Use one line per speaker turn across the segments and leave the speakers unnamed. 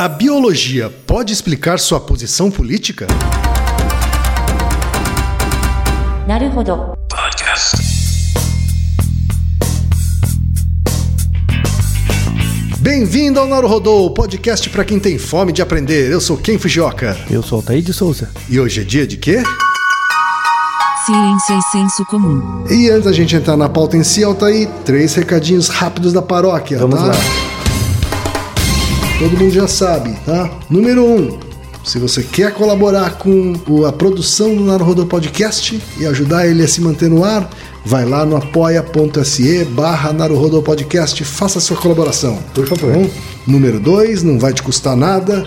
A biologia pode explicar sua posição política?
Naruhodo. Podcast.
Bem-vindo ao Naruhodô, o podcast para quem tem fome de aprender. Eu sou Ken Fujioka.
Eu sou Altair de Souza.
E hoje é dia de quê?
Ciência e senso comum.
E antes da gente entrar na pauta em si, Altair, três recadinhos rápidos da paróquia,
Vamos
tá?
lá.
Todo mundo já sabe, tá? Número um, se você quer colaborar com a produção do Naruhodô Podcast e ajudar ele a se manter no ar, vai lá no apoia.se barra Naruhodô Podcast, faça sua colaboração.
Por favor.
Tá bom? Número dois, não vai te custar nada,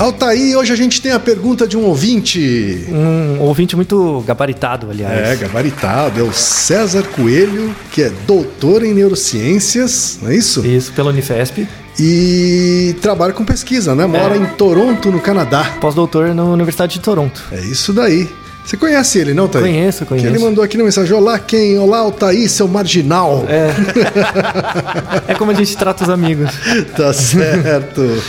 Altaí, hoje a gente tem a pergunta de um ouvinte.
Um ouvinte muito gabaritado, aliás.
É, gabaritado. É o César Coelho, que é doutor em neurociências, não é isso?
Isso, pela Unifesp.
E trabalha com pesquisa, né? Mora em Toronto, no Canadá.
Pós-doutor na Universidade de Toronto.
É isso daí. Você conhece ele, não, Thaí?
Conheço,
Que ele
conheço.
mandou aqui na mensagem: Olá, quem? Olá, Altaí, seu marginal.
É como a gente trata os amigos.
Tá certo.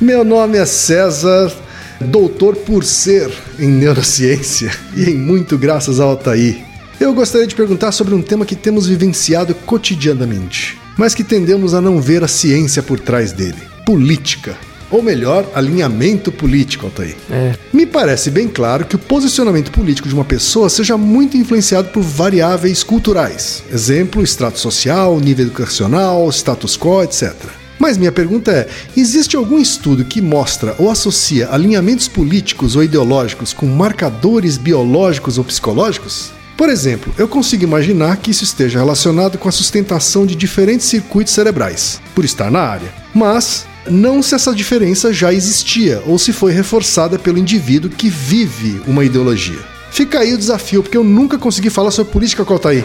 Meu nome é César, doutor por ser em neurociência e em muito graças ao Altaí. Eu gostaria de perguntar sobre um tema que temos vivenciado cotidianamente, mas que tendemos a não ver a ciência por trás dele: política. Ou melhor, alinhamento político, Altaí.
É.
Me parece bem claro que o posicionamento político de uma pessoa seja muito influenciado por variáveis culturais. Exemplo, extrato social, nível educacional, status quo, etc. Mas minha pergunta é: existe algum estudo que mostra ou associa alinhamentos políticos ou ideológicos com marcadores biológicos ou psicológicos? Por exemplo, eu consigo imaginar que isso esteja relacionado com a sustentação de diferentes circuitos cerebrais, por estar na área. Mas não se essa diferença já existia ou se foi reforçada pelo indivíduo que vive uma ideologia. Fica aí o desafio, porque eu nunca consegui falar sobre política com o Altair.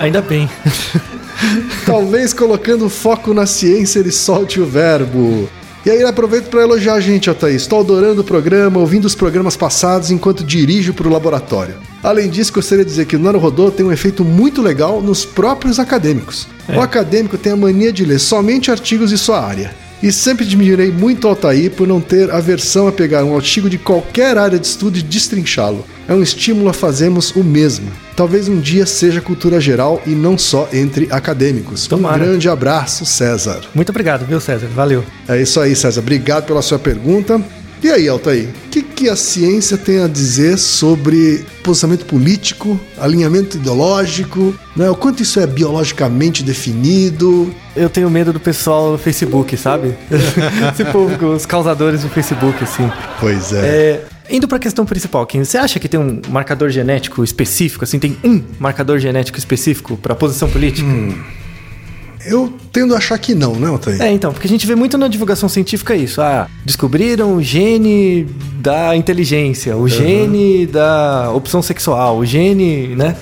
Ainda bem.
Talvez colocando foco na ciência ele solte o verbo. E aí aproveito para elogiar a gente, Altair. Estou adorando o programa, ouvindo os programas passados enquanto dirijo para o laboratório. Além disso, gostaria de dizer que o Naruhodô tem um efeito muito legal nos próprios acadêmicos. O acadêmico tem a mania de ler somente artigos de sua área. E sempre admirei muito o Altair por não ter aversão a pegar um artigo de qualquer área de estudo e destrinchá-lo. É um estímulo a fazermos o mesmo. Talvez um dia seja cultura geral e não só entre acadêmicos.
Tomara.
Um grande abraço, César.
Muito obrigado, viu, César? Valeu.
É isso aí, César. Obrigado pela sua pergunta. E aí, Altair, o que, que a ciência tem a dizer sobre posicionamento político, alinhamento ideológico, né? o quanto isso é biologicamente definido?
Eu tenho medo do pessoal do Facebook, sabe? Esse os causadores do Facebook, assim.
Pois é.
É, indo pra questão principal, Kim, você acha que tem um marcador genético específico, assim, tem um marcador genético específico pra posição política?
Eu tendo a achar que não, né, Altair?
É, então, porque a gente vê muito na divulgação científica isso. Ah, descobriram o gene da inteligência, o gene da opção sexual, o gene, né?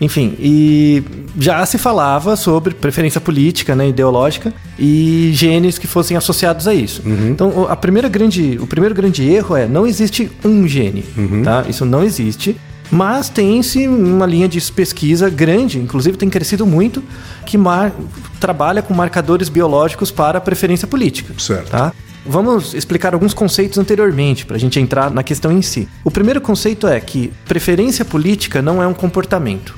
Enfim, e já se falava sobre preferência política, né, ideológica, e genes que fossem associados a isso. Então, o- a primeira grande, o primeiro grande erro é não existe um gene, tá? Isso não existe. Mas tem-se uma linha de pesquisa grande, inclusive tem crescido muito, que trabalha com marcadores biológicos para preferência política.
Certo.
Tá? Vamos explicar alguns conceitos anteriormente, para a gente entrar na questão em si. O primeiro conceito é que preferência política não é um comportamento.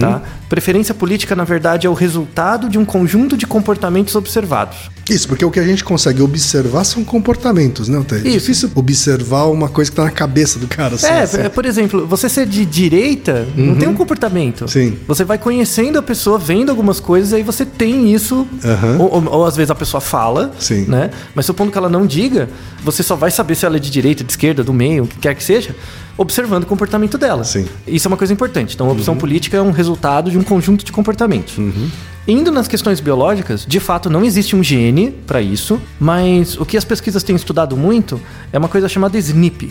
Tá? Preferência política, na verdade, é o resultado de um conjunto de comportamentos observados.
Isso, porque o que a gente consegue observar são comportamentos, né, Altair? É
Isso.
difícil observar uma coisa que tá na cabeça do cara. Assim,
É,
assim.
é, por exemplo, você ser de direita não tem um comportamento.
Sim.
Você vai conhecendo a pessoa, vendo algumas coisas, aí você tem isso.
Aham.
Ou, ou- ou às vezes a pessoa fala,
Sim.
né? Mas supondo que ela não diga, você só vai saber se ela é de direita, de esquerda, do meio, o que quer que seja, observando o comportamento dela.
Sim.
Isso é uma coisa importante. Então, a opção política é um resultado de um conjunto de comportamentos. Indo nas questões biológicas, de fato não existe um gene para isso, mas o que as pesquisas têm estudado muito é uma coisa chamada SNP.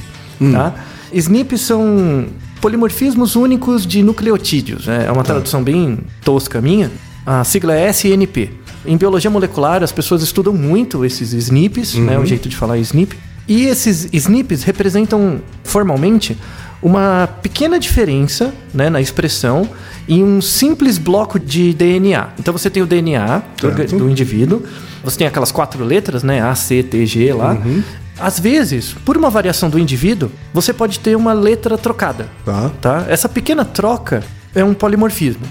Tá? SNP são polimorfismos únicos de nucleotídeos. né? É uma tradução bem tosca minha. A sigla é SNP. Em biologia molecular, as pessoas estudam muito esses SNPs, né? o jeito de falar SNP. E esses SNPs representam formalmente uma pequena diferença né, na expressão em um simples bloco de DNA. Então você tem o DNA do, do indivíduo, você tem aquelas quatro letras, né? A, C, T, G lá. Às vezes, por uma variação do indivíduo, você pode ter uma letra trocada.
Tá.
Tá? Essa pequena troca é um polimorfismo.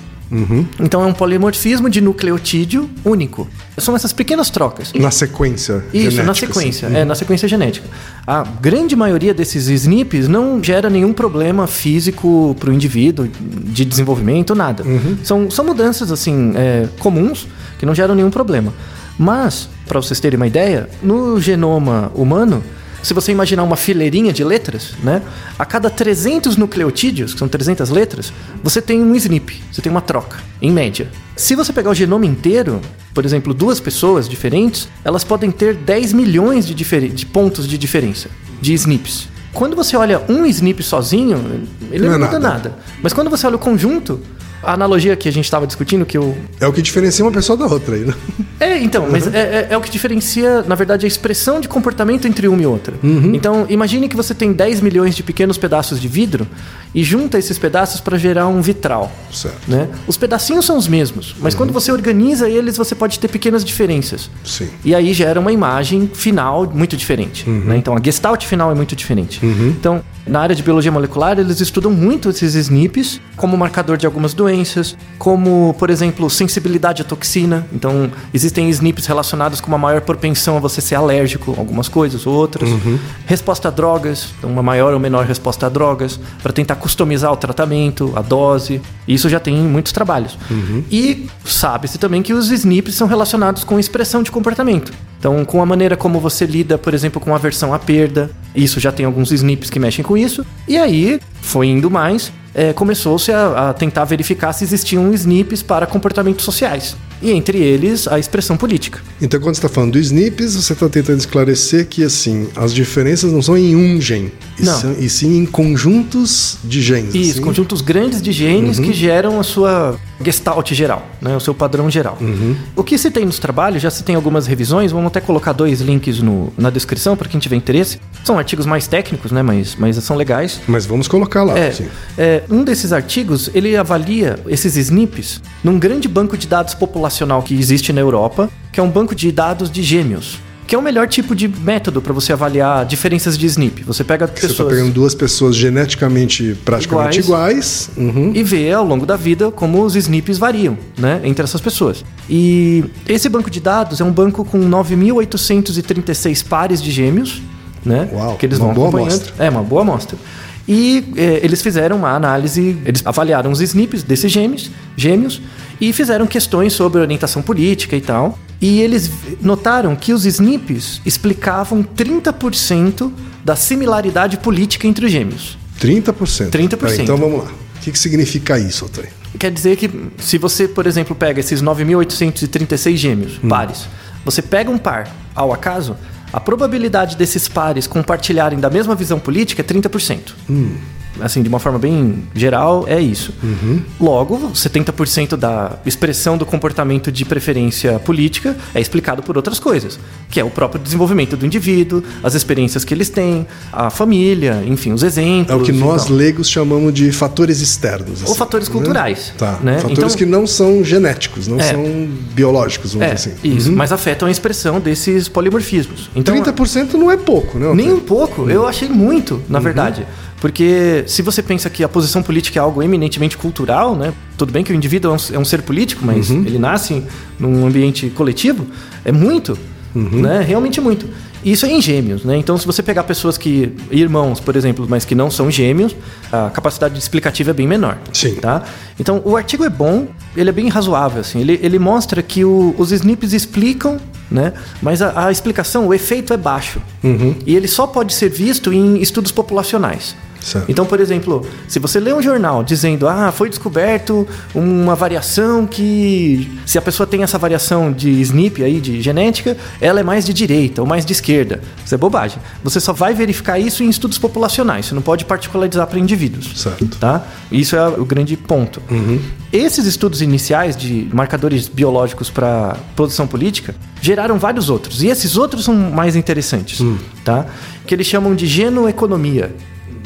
Então é um polimorfismo de nucleotídeo único. São essas pequenas trocas.
Na sequência.
Isso, na
genética,
sequência,
assim.
é, na sequência genética. A grande maioria desses SNPs não gera nenhum problema físico para o indivíduo, de desenvolvimento, nada. São, são mudanças, assim, é, comuns, que não geram nenhum problema. Mas, para vocês terem uma ideia, no genoma humano, se você imaginar uma fileirinha de letras, né? A cada 300 nucleotídeos, que são 300 letras, você tem um SNP, você tem uma troca, em média. Se você pegar o genoma inteiro, por exemplo, duas pessoas diferentes, elas podem ter 10 milhões de, de pontos de diferença, de SNPs. Quando você olha um SNP sozinho, ele
Não
não,
é
muda
nada.
nada. Mas quando você olha o conjunto, a analogia que a gente estava discutindo, que eu
É o que diferencia uma pessoa da outra aí, né?
é, então, mas é, é- é o que diferencia, na verdade, a expressão de comportamento entre uma e outra. Então, imagine que você tem 10 milhões de pequenos pedaços de vidro e junta esses pedaços para gerar um vitral.
Certo.
Né? Os pedacinhos são os mesmos, mas quando você organiza eles, você pode ter pequenas diferenças.
Sim.
E aí gera uma imagem final muito diferente. né? Então a gestalt final é muito diferente. Então, na área de biologia molecular, eles estudam muito esses SNPs como marcador de algumas doenças, como, por exemplo, sensibilidade à toxina. Então, existem SNPs relacionados com uma maior propensão a você ser alérgico a algumas coisas ou outras. Resposta a drogas, então uma maior ou menor resposta a drogas, para tentar customizar o tratamento, a dose. Isso já tem muitos trabalhos. E sabe-se também que os SNPs são relacionados com expressão de comportamento. Então, com a maneira como você lida, por exemplo, com aversão à perda, isso já tem alguns SNPs que mexem com isso. E aí, foi indo mais, é, começou-se a, a tentar verificar se existiam SNPs para comportamentos sociais. E entre eles, a expressão política.
Então, quando você está falando do SNPs, você está tentando esclarecer que, assim, as diferenças não são em um gene, e, são- e sim em conjuntos de genes.
Isso,
assim.
conjuntos grandes de genes que geram a sua gestalt geral, né, o seu padrão geral. O que se tem nos trabalhos, já se tem algumas revisões, vamos até colocar dois links no- na descrição para quem tiver interesse. São artigos mais técnicos, né, mas, mas são legais.
Mas vamos colocar lá,
É, é, um desses artigos, ele avalia esses SNPs num grande banco de dados populacional que existe na Europa, que é um banco de dados de gêmeos, que é o melhor tipo de método para você avaliar diferenças de SNP. Você pega
Você está
pessoas
pegando duas pessoas geneticamente praticamente iguais. Uhum.
e vê ao longo da vida como os SNPs variam, né, entre essas pessoas. E esse banco de dados é um banco com 9.836 pares de gêmeos, né,
Uau,
que eles
uma
vão
boa
acompanhando.
amostra.
É uma boa amostra. E é, eles fizeram uma análise, eles avaliaram os SNPs desses gêmeos, gêmeos e fizeram questões sobre orientação política e tal. E eles notaram que os SNPs explicavam 30% da similaridade política entre os gêmeos.
30%.
30%.
Tá, então vamos lá. O que, que significa isso, Otávio?
Quer dizer que se você, por exemplo, pega esses 9.836 gêmeos, pares, você pega um par ao acaso, a probabilidade desses pares compartilharem da mesma visão política é 30%. Assim, de uma forma bem geral, é isso. Logo, 70% da expressão do comportamento de preferência política é explicado por outras coisas, que é o próprio desenvolvimento do indivíduo, as experiências que eles têm, a família, enfim, os
É
exemplos.
o que
e
nós
tal.
leigos chamamos de fatores externos.
Ou
assim,
fatores
né?
culturais.
Tá.
né?
Fatores
Então-
que não são genéticos, não
É.
são biológicos, vamos
É,
dizer assim.
isso, mas afetam a expressão desses polimorfismos. Então,
30% não é pouco, né?
nem um pouco, eu achei muito, na verdade. Porque se você pensa que a posição política é algo eminentemente cultural, né? Tudo bem que o indivíduo é um, é um ser político, mas ele nasce num ambiente coletivo, é muito, né? Realmente muito. E Isso é em gêmeos, né? Então, se você pegar pessoas que. irmãos, por exemplo, mas que não são gêmeos, a capacidade explicativa é bem menor.
Sim.
Tá? Então, o artigo é bom, ele é bem razoável, assim. Ele, ele mostra que o- os SNPs explicam, né? Mas a, a explicação, o efeito é baixo. E ele só pode ser visto em estudos populacionais.
Certo.
Então, por exemplo, se você lê um jornal dizendo, ah, foi descoberto uma variação que, se a pessoa tem essa variação de SNP aí, de genética, ela é mais de direita ou mais de esquerda. Isso é bobagem. Você só vai verificar isso em estudos populacionais. Você não pode particularizar para indivíduos.
Certo.
Tá? Isso é o grande ponto. Esses estudos iniciais de marcadores biológicos para produção política geraram vários outros. E esses outros são mais interessantes, tá? Que eles chamam de genoeconomia.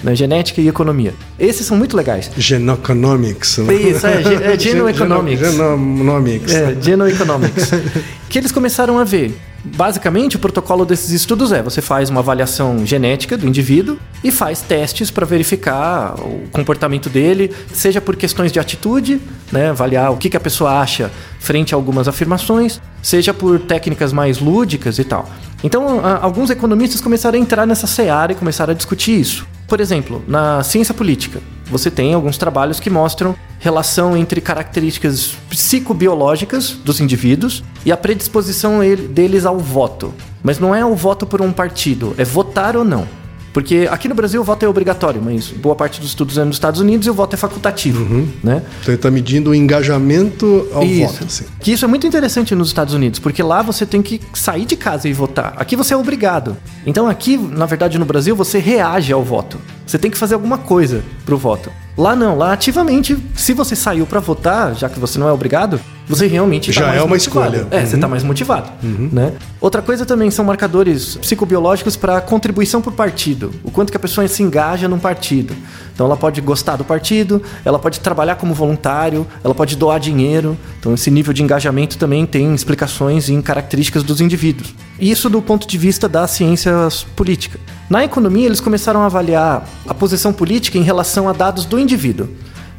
Né? Genética e economia. Esses são muito legais.
Genoeconomics. né?
Isso, é, ge- é genoeconomics.
Genonomics.
É, Genoeconomics. que eles começaram a ver. Basicamente, o protocolo desses estudos é: você faz uma avaliação genética do indivíduo e faz testes para verificar o comportamento dele, seja por questões de atitude, né, avaliar o que, que a pessoa acha frente a algumas afirmações, seja por técnicas mais lúdicas e tal. Então, alguns economistas começaram a entrar nessa seara e começaram a discutir isso. Por exemplo, na ciência política, você tem alguns trabalhos que mostram relação entre características psicobiológicas dos indivíduos e a predisposição ele- deles ao voto. Mas não é o voto por um partido, é votar ou não. Porque aqui no Brasil o voto é obrigatório, mas boa parte dos estudos é nos Estados Unidos e o voto é facultativo, né?
Então ele está medindo o engajamento ao
Isso.
voto. Assim.
Que isso é muito interessante nos Estados Unidos, porque lá você tem que sair de casa e votar. Aqui você é obrigado. Então aqui, na verdade, no Brasil, você reage ao voto. Você tem que fazer alguma coisa pro voto. Lá não, lá ativamente, se você saiu pra votar, já que você não é obrigado, você realmente tá
Já
mais
é uma
motivado.
escolha.
É, você
Uhum.
tá mais motivado, né? Outra coisa também são marcadores psicobiológicos para contribuição por partido. O quanto que a pessoa se engaja num partido. Então ela pode gostar do partido, ela pode trabalhar como voluntário, ela pode doar dinheiro. Então esse nível de engajamento também tem explicações em características dos indivíduos. Isso do ponto de vista da ciência política. Na economia, eles começaram a avaliar a posição política em relação a dados do indivíduo.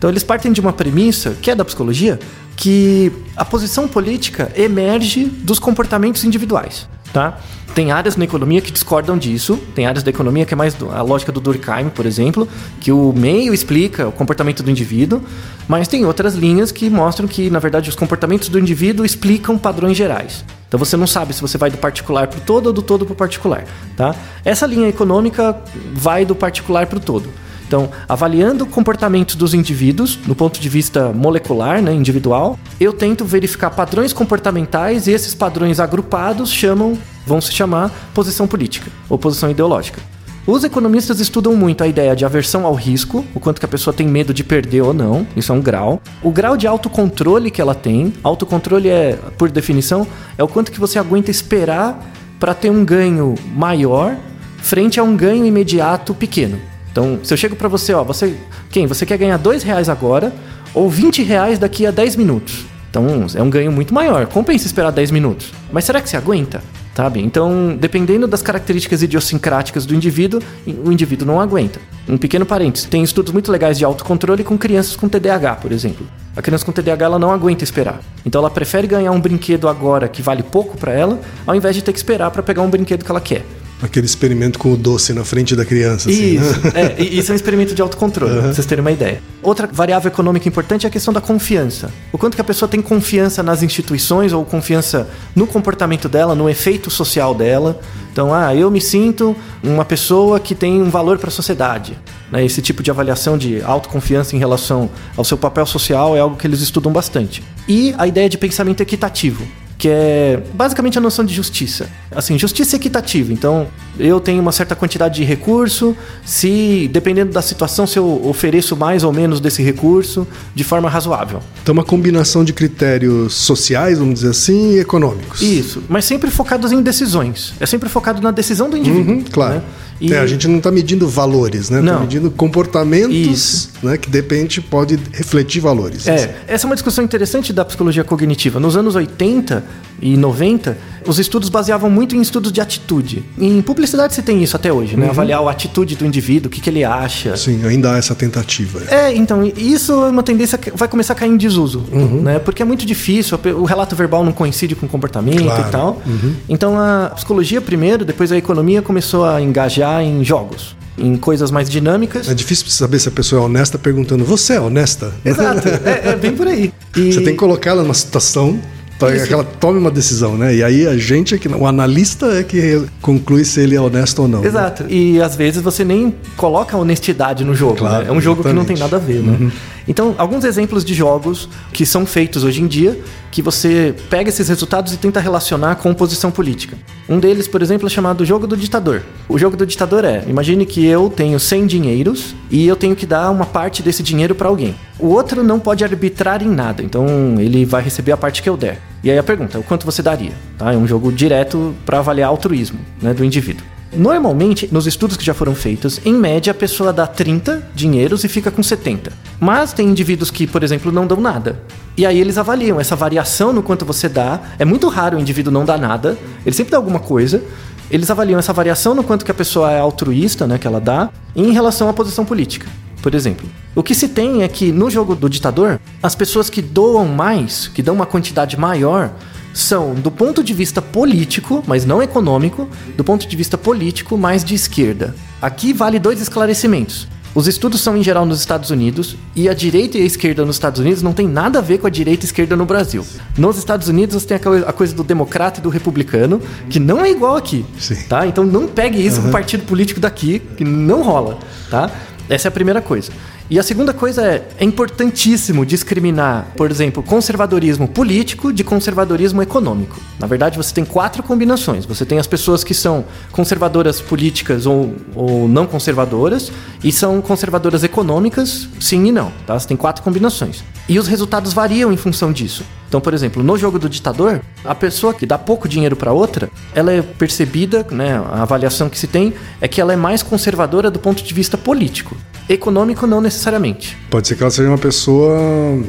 Então eles partem de uma premissa, que é da psicologia, que a posição política emerge dos comportamentos individuais, tá? Tem áreas na economia que discordam disso, tem áreas da economia que é mais a lógica do Durkheim, por exemplo, que o meio explica o comportamento do indivíduo, mas tem outras linhas que mostram que, na verdade, os comportamentos do indivíduo explicam padrões gerais. Então você não sabe se você vai do particular para o todo ou do todo para o particular, tá? Essa linha econômica vai do particular para o todo. Então, avaliando o comportamento dos indivíduos, do ponto de vista molecular, né, individual, eu tento verificar padrões comportamentais e esses padrões agrupados chamam, vão se chamar posição política ou posição ideológica. Os economistas estudam muito a ideia de aversão ao risco, o quanto que a pessoa tem medo de perder ou não, isso é um grau. O grau de autocontrole que ela tem, autocontrole é, por definição, é o quanto que você aguenta esperar para ter um ganho maior frente a um ganho imediato pequeno. Então, se eu chego para você, ó, você, quem? Você quer ganhar dois reais agora ou 20 reais daqui a 10 minutos? Então, é um ganho muito maior. Compensa esperar 10 minutos. Mas será que você aguenta? Sabe? Então, dependendo das características idiosincráticas do indivíduo, o indivíduo não aguenta. Um pequeno parênteses, tem estudos muito legais de autocontrole com crianças com TDAH, por exemplo. A criança com TDAH ela não aguenta esperar. Então ela prefere ganhar um brinquedo agora que vale pouco para ela, ao invés de ter que esperar para pegar um brinquedo que ela quer.
Aquele experimento com o doce na frente da criança. Assim, né?
Isso, é, e isso é um experimento de autocontrole, pra vocês terem uma ideia. Outra variável econômica importante é a questão da confiança. O quanto que a pessoa tem confiança nas instituições ou confiança no comportamento dela, no efeito social dela. Então, ah, eu me sinto uma pessoa que tem um valor para a sociedade. Né? Esse tipo de avaliação de autoconfiança em relação ao seu papel social é algo que eles estudam bastante. E a ideia de pensamento equitativo que é basicamente a noção de justiça. Assim, justiça equitativa. Então, eu tenho uma certa quantidade de recurso, se dependendo da situação, se eu ofereço mais ou menos desse recurso de forma razoável.
Então, uma combinação de critérios sociais, vamos dizer assim, e econômicos.
Isso, mas sempre focados em decisões. É sempre focado na decisão do indivíduo.
Uhum, claro.
né? E-
É, a gente não está medindo valores, né? Está medindo comportamentos,
Isso.
Né? Que de repente pode refletir valores.
É, essa é uma discussão interessante da psicologia cognitiva. Nos anos 80 e 90, os estudos baseavam muito em estudos de atitude. Em publicidade você tem isso até hoje, né? Avaliar a atitude do indivíduo, o que, que ele acha.
Sim, ainda há essa tentativa.
É, então, isso é uma tendência que vai começar a cair em desuso, né? Porque é muito difícil, o relato verbal não coincide com o comportamento
Claro.
e tal. Então, a psicologia primeiro, depois a economia começou a engajar em jogos, em coisas mais dinâmicas.
É difícil saber se a pessoa é honesta perguntando: Você é honesta?
Exato, é, é bem por aí. E-
Você tem que colocá-la numa situação To-
Isso.
Aquela tome uma decisão, né? E aí a gente é que o analista é que conclui se ele é honesto ou não. né?
Exato. E às vezes você nem coloca honestidade no jogo.
Claro,
né? É um jogo que não tem
exatamente. Uhum.
nada a ver, né? Então, alguns exemplos de jogos que são feitos hoje em dia, que você pega esses resultados e tenta relacionar com posição política. Um deles, por exemplo, é chamado Jogo do Ditador. O jogo do ditador é: imagine que eu tenho 100 dinheiros e eu tenho que dar uma parte desse dinheiro para alguém. O outro não pode arbitrar em nada, então ele vai receber a parte que eu der. E aí a pergunta: o quanto você daria? Tá? É um jogo direto para avaliar altruísmo né, do indivíduo. Normalmente, nos estudos que já foram feitos, em média a pessoa dá 30 dinheiros e fica com 70. Mas tem indivíduos que, por exemplo, não dão nada. E aí eles avaliam essa variação no quanto você dá. É muito raro o indivíduo não dar nada, ele sempre dá alguma coisa. Eles avaliam essa variação no quanto que a pessoa é altruísta, né, que ela dá, em relação à posição política. Por exemplo, o que se tem é que no jogo do ditador, as pessoas que doam mais, que dão uma quantidade maior, são, do ponto de vista político, mas não econômico, do ponto de vista político, mais de esquerda. Aqui vale dois esclarecimentos. Os estudos são em geral nos Estados Unidos e a direita e a esquerda nos Estados Unidos não tem nada a ver com a direita e a esquerda no Brasil. Nos Estados Unidos você tem a co- a coisa do democrata e do republicano, que não é igual aqui.
Sim.
Tá? Então não pegue isso com o partido político daqui, que não rola. Tá? Essa é a primeira coisa. E a segunda coisa é, é importantíssimo discriminar, por exemplo, conservadorismo político de conservadorismo econômico. Na verdade, você tem quatro combinações. Você tem as pessoas que são conservadoras políticas ou, ou não conservadoras, e são conservadoras econômicas, sim e não. Tá? Você tem quatro combinações. E os resultados variam em função disso. Então, por exemplo, no jogo do ditador, a pessoa que dá pouco dinheiro para outra, ela é percebida, né, a avaliação que se tem é que ela é mais conservadora do ponto de vista político. Econômico não necessariamente.
Pode ser que ela seja uma pessoa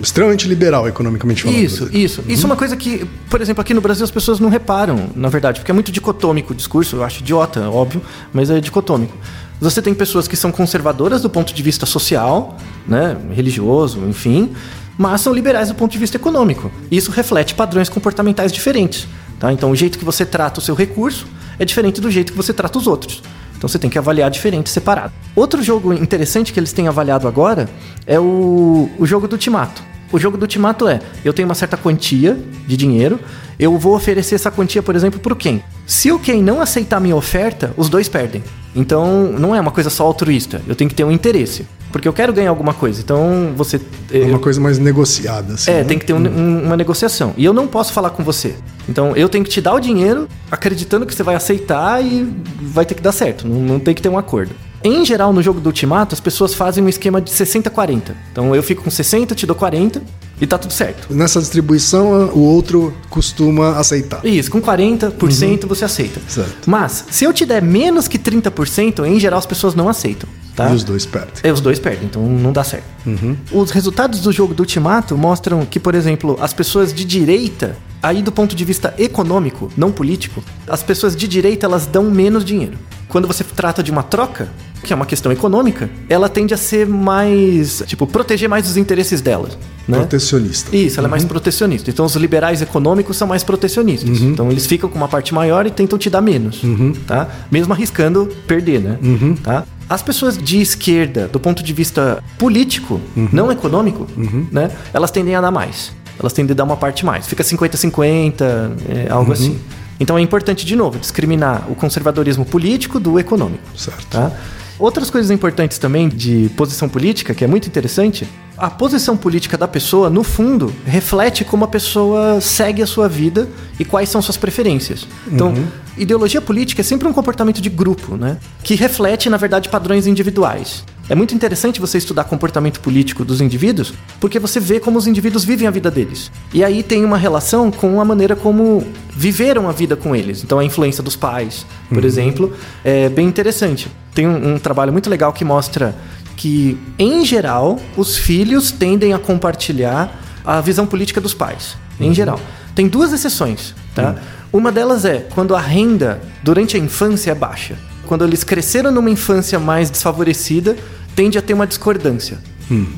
extremamente liberal, economicamente falando.
Isso, isso. Isso é uma coisa que, por exemplo, aqui no Brasil as pessoas não reparam, na verdade, porque é muito dicotômico o discurso, eu acho idiota, óbvio, mas é dicotômico. Você tem pessoas que são conservadoras do ponto de vista social, né, religioso, enfim, mas são liberais do ponto de vista econômico. Isso reflete padrões comportamentais diferentes. Tá? Então, o jeito que você trata o seu recurso é diferente do jeito que você trata os outros. Então você tem que avaliar diferente, separado. Outro jogo interessante que eles têm avaliado agora é o, o jogo do Timato. O jogo do Timato é: eu tenho uma certa quantia de dinheiro, eu vou oferecer essa quantia, por exemplo, para o Ken. Se o Ken não aceitar minha oferta, os dois perdem. Então não é uma coisa só altruísta, eu tenho que ter um interesse. Porque eu quero ganhar alguma coisa. Então você.
É uma coisa mais negociada, assim.
É,
né?
tem que ter um- um- uma negociação. E eu não posso falar com você. Então eu tenho que te dar o dinheiro, acreditando que você vai aceitar e vai ter que dar certo. Não, não tem que ter um acordo. Em geral, no jogo do Ultimato, as pessoas fazem um esquema de 60-40. Então eu fico com 60, te dou 40 e tá tudo certo.
Nessa distribuição, o outro costuma aceitar.
Isso, com 40% você aceita.
Uhum. Certo.
Mas, se eu te der menos que 30%, em geral as pessoas não aceitam. Tá?
E os dois perdem.
É, os dois perdem, então não dá certo.
Uhum.
Os resultados do jogo do Ultimato mostram que, por exemplo, as pessoas de direita, aí do ponto de vista econômico, não político, as pessoas de direita elas dão menos dinheiro. Quando você trata de uma troca, que é uma questão econômica, ela tende a ser mais, tipo, proteger mais os interesses delas. Né?
Protecionista.
Isso, ela é mais protecionista. Então os liberais econômicos são mais protecionistas. Então eles ficam com uma parte maior e tentam te dar menos, tá? Mesmo arriscando perder, né? Tá? As pessoas de esquerda, do ponto de vista político, não econômico, né? Elas tendem a dar mais. Elas tendem a dar uma parte mais. Fica 50-50, é, algo assim. Então é importante, de novo, discriminar o conservadorismo político do econômico.
Certo.
Tá? Outras coisas importantes também de posição política, que é muito interessante, a posição política da pessoa, no fundo, reflete como a pessoa segue a sua vida e quais são suas preferências. Então, ideologia política é sempre um comportamento de grupo, né? Que reflete, na verdade, padrões individuais. É muito interessante você estudar comportamento político dos indivíduos, porque você vê como os indivíduos vivem a vida deles. E aí tem uma relação com a maneira como viveram a vida com eles. Então a influência dos pais, por exemplo, é bem interessante. Tem um, um trabalho muito legal que mostra que, em geral, os filhos tendem a compartilhar a visão política dos pais. Em geral. Tem duas exceções, tá? Uma delas é quando a renda durante a infância é baixa. Quando eles cresceram numa infância mais desfavorecida, tende a ter uma discordância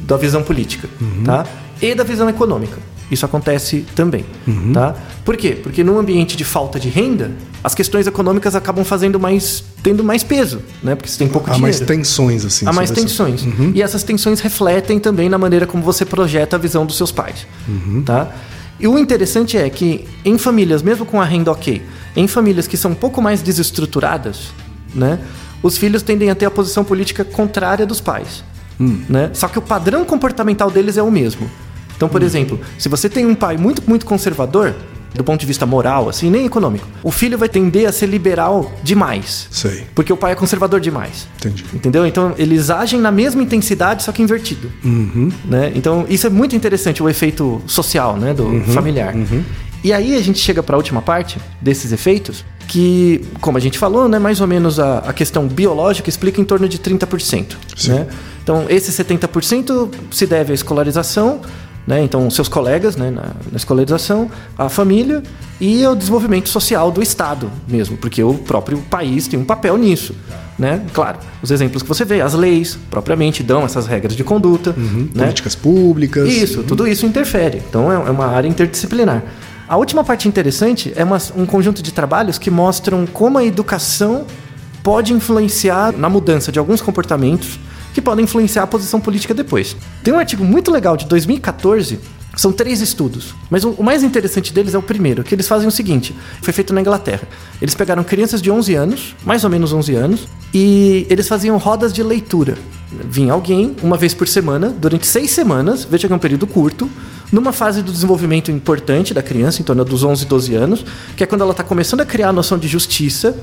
da visão política, tá? E da visão econômica. Isso acontece também, tá? Por quê? Porque num ambiente de falta de renda, as questões econômicas acabam fazendo mais tendo mais peso, né? Porque você tem pouco
Há
dinheiro.
mais tensões, assim.
Há mais tensões. E essas tensões refletem também na maneira como você projeta a visão dos seus pais. Tá? E o interessante é que em famílias, mesmo com a renda ok, em famílias que são um pouco mais desestruturadas, né, os filhos tendem a ter a posição política contrária dos pais. Né? Só que o padrão comportamental deles é o mesmo. Então, por exemplo, se você tem um pai muito, muito conservador, do ponto de vista moral, assim, nem econômico, o filho vai tender a ser liberal demais.
Sei.
Porque o pai é conservador demais.
Entendi.
Entendeu? Então, eles agem na mesma intensidade, só que invertido. Né? Então, isso é muito interessante, o efeito social, né? Do familiar. E aí a gente chega para a última parte desses efeitos, que, como a gente falou, né, mais ou menos a, a questão biológica explica em torno de 30%. Né? Então, esse 70% se deve à escolarização, né? Então, seus colegas né, na, na escolarização, a família e ao desenvolvimento social do Estado mesmo, porque o próprio país tem um papel nisso. Né? Claro, os exemplos que você vê, as leis propriamente dão essas regras de conduta. né?
Políticas públicas.
Isso, tudo isso interfere. Então é é uma área interdisciplinar. A última parte interessante é uma- um conjunto de trabalhos que mostram como a educação pode influenciar na mudança de alguns comportamentos que podem influenciar a posição política depois. Tem um artigo muito legal de 2014. São três estudos, mas o mais interessante deles é o primeiro, que eles fazem o seguinte: foi feito na Inglaterra. Eles pegaram crianças de 11 anos, mais ou menos 11 anos, e eles faziam rodas de leitura. Vinha alguém uma vez por semana, durante seis semanas, veja que é um período curto, numa fase do desenvolvimento importante da criança, em torno dos 11, 12 anos, que é quando ela está começando a criar a noção de justiça,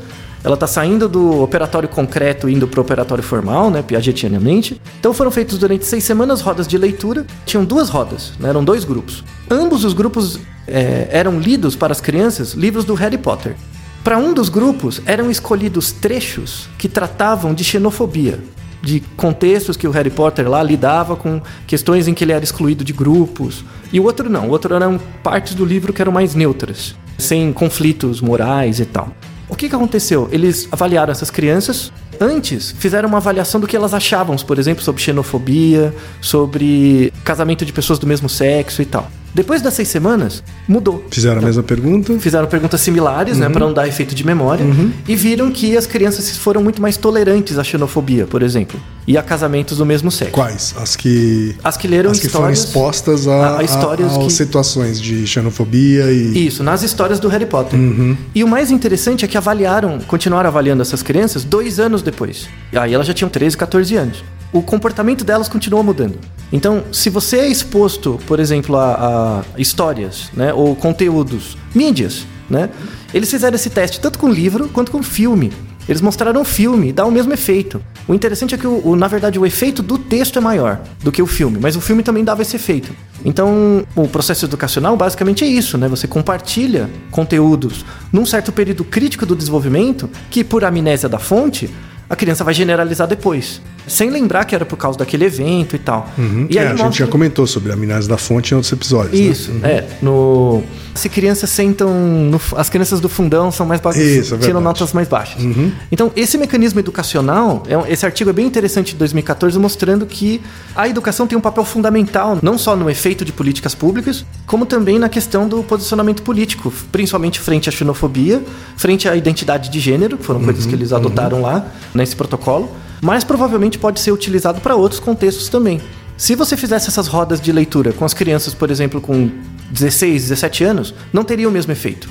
ela está saindo do operatório concreto indo para o operatório formal, né, piagetianamente. Então foram feitos durante seis semanas rodas de leitura. Tinham duas rodas, né, eram dois grupos. Ambos os grupos eh, eram lidos para as crianças livros do Harry Potter. Para um dos grupos eram escolhidos trechos que tratavam de xenofobia, de contextos que o Harry Potter lá lidava com questões em que ele era excluído de grupos. E o outro não, o outro eram partes do livro que eram mais neutras, sem conflitos morais e tal. O que, que aconteceu? Eles avaliaram essas crianças. Antes, fizeram uma avaliação do que elas achavam, por exemplo, sobre xenofobia, sobre casamento de pessoas do mesmo sexo e tal. Depois das seis semanas, mudou.
Fizeram a mesma pergunta.
Fizeram perguntas similares, né, para não dar efeito de memória, e viram que as crianças foram muito mais tolerantes à xenofobia, por exemplo, e a casamentos do mesmo sexo.
Quais? As que.
As que leram
As que foram expostas a,
a- histórias
a- a
que-
situações de xenofobia e.
Isso, nas histórias do Harry Potter. E o mais interessante é que avaliaram, continuaram avaliando essas crianças dois anos depois. E aí elas já tinham 13, 14 anos. O comportamento delas continuou mudando. Então, se você é exposto, por exemplo, a, a histórias, né, ou conteúdos, mídias, né, eles fizeram esse teste tanto com livro quanto com filme. Eles mostraram o filme dá o mesmo efeito. O interessante é que, o, o- na verdade, o efeito do texto é maior do que o filme, mas o filme também dava esse efeito. Então, o processo educacional basicamente é isso, né? Você compartilha conteúdos num certo período crítico do desenvolvimento que, por amnésia da fonte, a criança vai generalizar depois. Sem lembrar que era por causa daquele evento e tal. E
É,
aí
a gente
mostra-
já comentou sobre a minase da fonte em outros episódios. né?
isso, é. No... Se crianças sentam. no- As crianças do fundão são mais baixas.
Isso, é
tiram notas mais baixas. Então, esse mecanismo educacional, é esse artigo é bem interessante de 2014, mostrando que a educação tem um papel fundamental, não só no efeito de políticas públicas, como também na questão do posicionamento político, principalmente frente à xenofobia, frente à identidade de gênero, foram coisas que eles adotaram lá nesse protocolo, mas provavelmente pode ser utilizado para outros contextos também. Se você fizesse essas rodas de leitura com as crianças, por exemplo, com 16, 17 anos, não teria o mesmo efeito.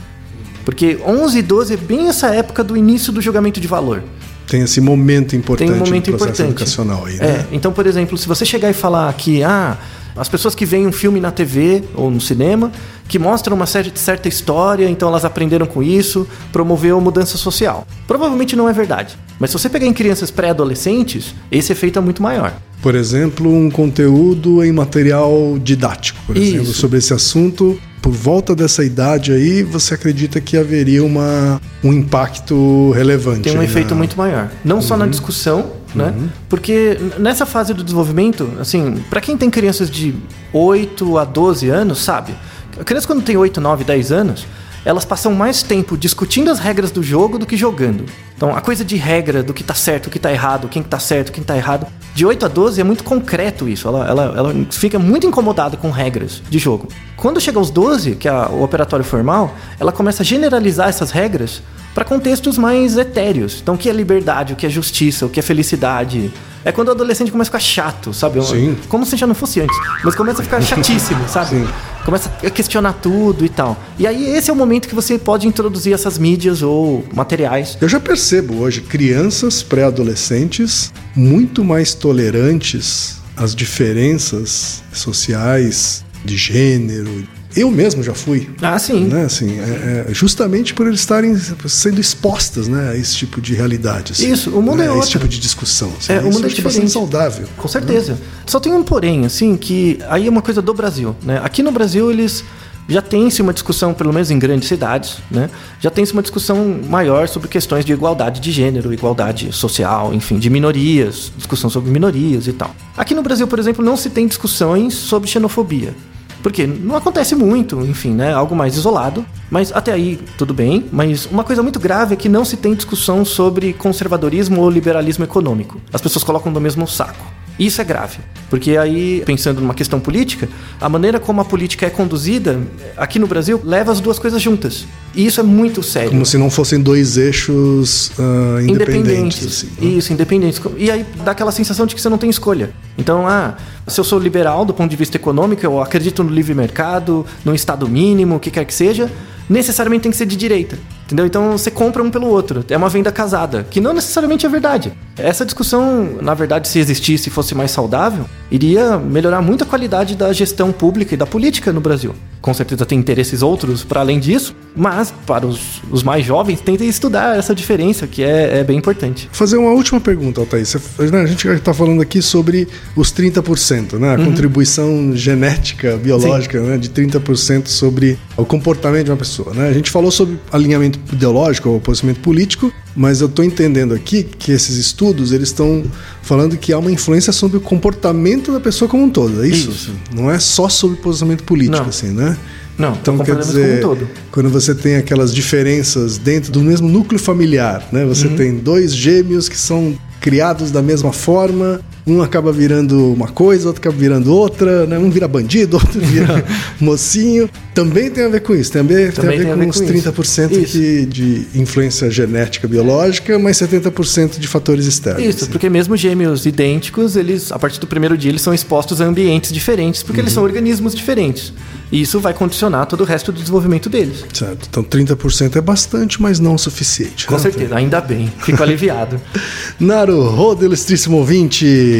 Porque 11 e 12 é bem essa época do início do julgamento de valor.
Tem esse momento importante
Tem um momento
no processo
importante.
educacional aí,
É,
né?
então, por exemplo, se você chegar e falar que ah, as pessoas que veem um filme na TV ou no cinema que mostram uma certa história, então elas aprenderam com isso, promoveu mudança social. Provavelmente não é verdade. Mas se você pegar em crianças pré-adolescentes, esse efeito é muito maior.
Por exemplo, um conteúdo em material didático, por
Isso.
exemplo, sobre esse assunto. Por volta dessa idade aí, você acredita que haveria uma, um impacto relevante?
Tem um efeito
na-
muito maior. Não só na discussão, né? Porque n- nessa fase do desenvolvimento, assim, para quem tem crianças de 8 a 12 anos, sabe? A criança quando tem 8, 9, 10 anos, elas passam mais tempo discutindo as regras do jogo do que jogando. Então, a coisa de regra do que tá certo, o que tá errado, quem que tá certo, quem tá errado. De 8 a 12 é muito concreto isso. Ela, ela, ela fica muito incomodada com regras de jogo. Quando chega aos 12, que é o operatório formal, ela começa a generalizar essas regras para contextos mais etéreos. Então, o que é liberdade, o que é justiça, o que é felicidade. É quando o adolescente começa a ficar chato, sabe?
Sim.
Como se já não fosse antes. Mas começa a ficar chatíssimo, sabe?
Sim.
Começa a questionar tudo e tal. E aí, esse é o momento que você pode introduzir essas mídias ou materiais.
Eu já percebo hoje crianças pré-adolescentes muito mais tolerantes às diferenças sociais, de gênero. Eu mesmo já fui.
Ah, sim.
Né? Assim, é- é justamente por eles estarem sendo expostas né, a esse tipo de realidades.
Isso, o mundo
né,
é outro.
Esse tipo de discussão. assim.
É, o mundo é
acho bastante
diferente.
saudável.
Com certeza. Só tem um porém, assim, que aí é uma coisa do Brasil, né? Aqui no Brasil eles já tem-se uma discussão, pelo menos em grandes cidades, né? Já tem-se uma discussão maior sobre questões de igualdade de gênero, igualdade social, enfim, de minorias, discussão sobre minorias e tal. Aqui no Brasil, por exemplo, não se tem discussões sobre xenofobia. Porque não acontece muito, enfim, né? Algo mais isolado. Mas até aí, tudo bem. Mas uma coisa muito grave é que não se tem discussão sobre conservadorismo ou liberalismo econômico. As pessoas colocam no mesmo saco. Isso é grave. Porque aí, pensando numa questão política, a maneira como a política é conduzida aqui no Brasil leva as duas coisas juntas. E isso é muito sério.
Como se não fossem dois eixos ah, independentes. assim, né?
Isso, independentes. E aí dá aquela sensação de que você não tem escolha. Então, ah, se eu sou liberal do ponto de vista econômico, eu acredito no livre mercado, no Estado mínimo, o que quer que seja, necessariamente tem que ser de direita. Entendeu? Então você compra um pelo outro. É uma venda casada, que não necessariamente é verdade. Essa discussão, na verdade, se existisse e fosse mais saudável, iria melhorar muito a qualidade da gestão pública e da política no Brasil. Com certeza tem interesses outros para além disso, mas para os, os mais jovens, tentem estudar essa diferença, que é, é bem importante.
Fazer uma última pergunta, Altair. Né, a gente está falando aqui sobre os 30%, né? A
Uhum.
contribuição genética, biológica, né? de 30% sobre o comportamento de uma pessoa. Né? A gente falou sobre alinhamento ideológico ou posicionamento político, mas eu estou entendendo aqui que esses estudos eles estão falando que há uma influência sobre o comportamento da pessoa como um todo. É isso?
Isso.
Não é só sobre posicionamento político,
Não.
assim, né?
Não,
Então, quer dizer,
como um todo.
quando você tem aquelas diferenças dentro do mesmo núcleo familiar, né? Você
Uhum.
tem dois gêmeos que são criados da mesma forma, um acaba virando uma coisa, outro acaba virando outra, né? Um vira bandido, outro vira mocinho. Também tem a ver com isso, tem a ver, tem a
Também
ver
tem a
com
ver com
30%
isso.
aqui de influência genética biológica, mas 70% de fatores externos.
Isso,
assim.
porque mesmo gêmeos idênticos, eles, a partir do primeiro dia, eles são expostos a ambientes diferentes, porque
Uhum.
eles são organismos diferentes. E isso vai condicionar todo o resto do desenvolvimento deles.
Certo. Então 30% é bastante, mas não o suficiente.
Com
né?
certeza, ainda bem. Fico aliviado.
Naru ilustríssimo ouvinte